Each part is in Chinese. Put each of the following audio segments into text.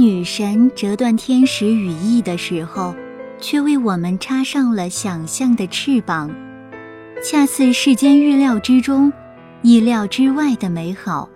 女神折断天使羽翼的时候，却为我们插上了想象的翅膀，恰似世间预料之中、意料之外的美好。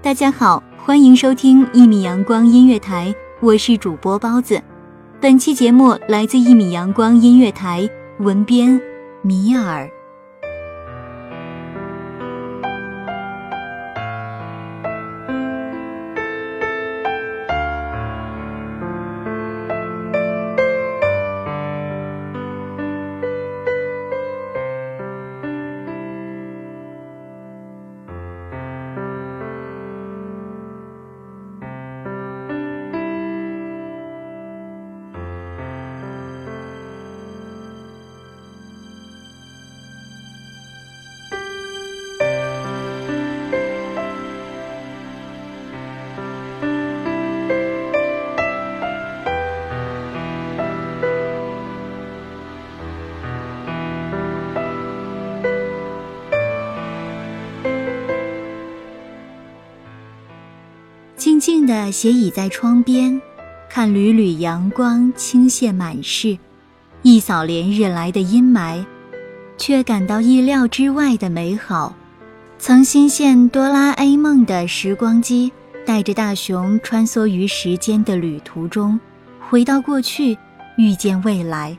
大家好，欢迎收听一米阳光音乐台，我是主播包子。本期节目来自一米阳光音乐台，文编米尔。静静地斜倚在窗边，看缕缕阳光倾泻满室，一扫连日来的阴霾，却感到意料之外的美好。曾心羡哆啦 A 梦的时光机，带着大雄穿梭于时间的旅途中，回到过去，遇见未来。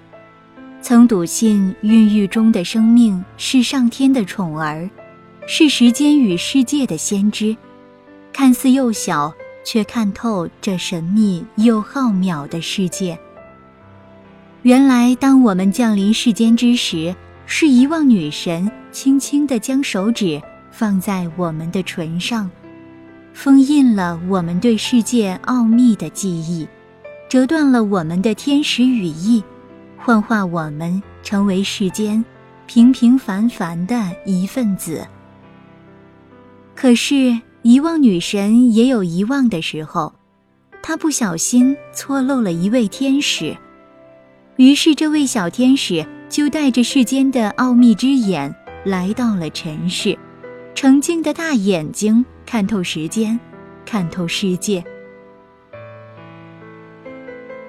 曾笃信孕育中的生命是上天的宠儿，是时间与世界的先知。看似幼小，却看透这神秘又浩渺的世界。原来，当我们降临世间之时，是遗忘女神轻轻地将手指放在我们的唇上，封印了我们对世界奥秘的记忆，折断了我们的天使羽翼，幻化我们成为世间平平凡凡的一份子。可是。遗忘女神也有遗忘的时候，她不小心错漏了一位天使，于是这位小天使就带着世间的奥秘之眼来到了尘世，澄净的大眼睛看透时间，看透世界。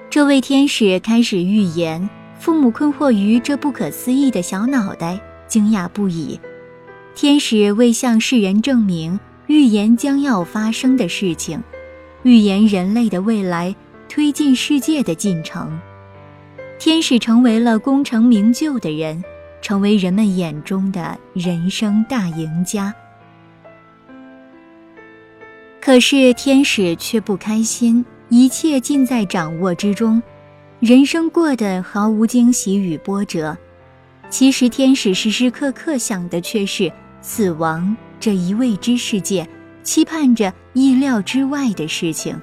这位天使开始预言，父母困惑于这不可思议的小脑袋，惊讶不已。天使为向世人证明。预言将要发生的事情，预言人类的未来，推进世界的进程。天使成为了功成名就的人，成为人们眼中的人生大赢家。可是天使却不开心，一切尽在掌握之中，人生过得毫无惊喜与波折。其实天使时时刻刻想的却是死亡。这一未知世界，期盼着意料之外的事情。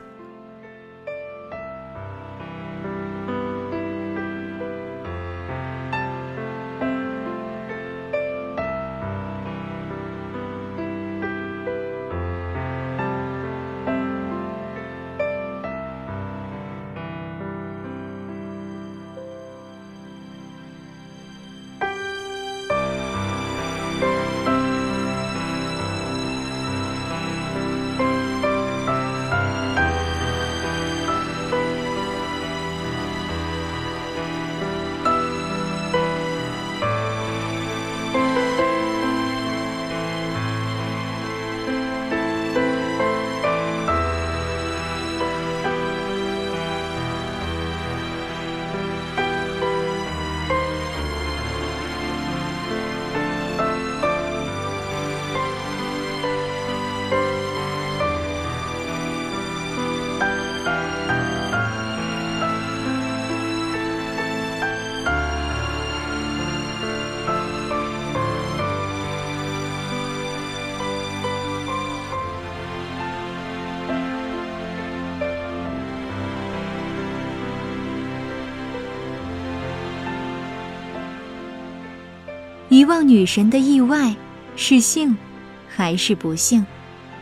遗忘女神的意外是幸还是不幸？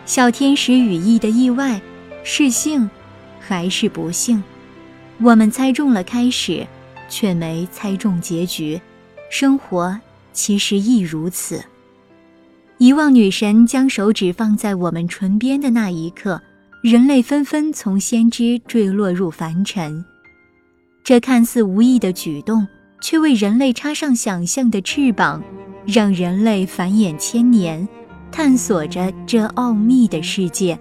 小天使羽翼的意外是幸还是不幸？我们猜中了开始，却没猜中结局。生活其实亦如此。遗忘女神将手指放在我们唇边的那一刻，人类纷纷从先知坠落入凡尘。这看似无意的举动，却为人类插上想象的翅膀，让人类繁衍千年，探索着这奥秘的世界。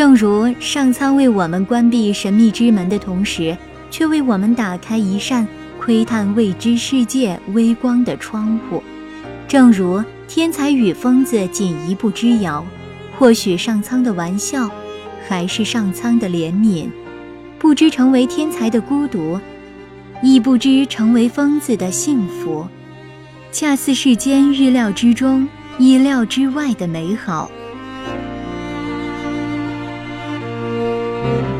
正如上苍为我们关闭神秘之门的同时，却为我们打开一扇窥探未知世界微光的窗户；正如天才与疯子仅一步之遥，或许上苍的玩笑，还是上苍的怜悯。不知成为天才的孤独，亦不知成为疯子的幸福，恰似世间预料之中、意料之外的美好。Thank you.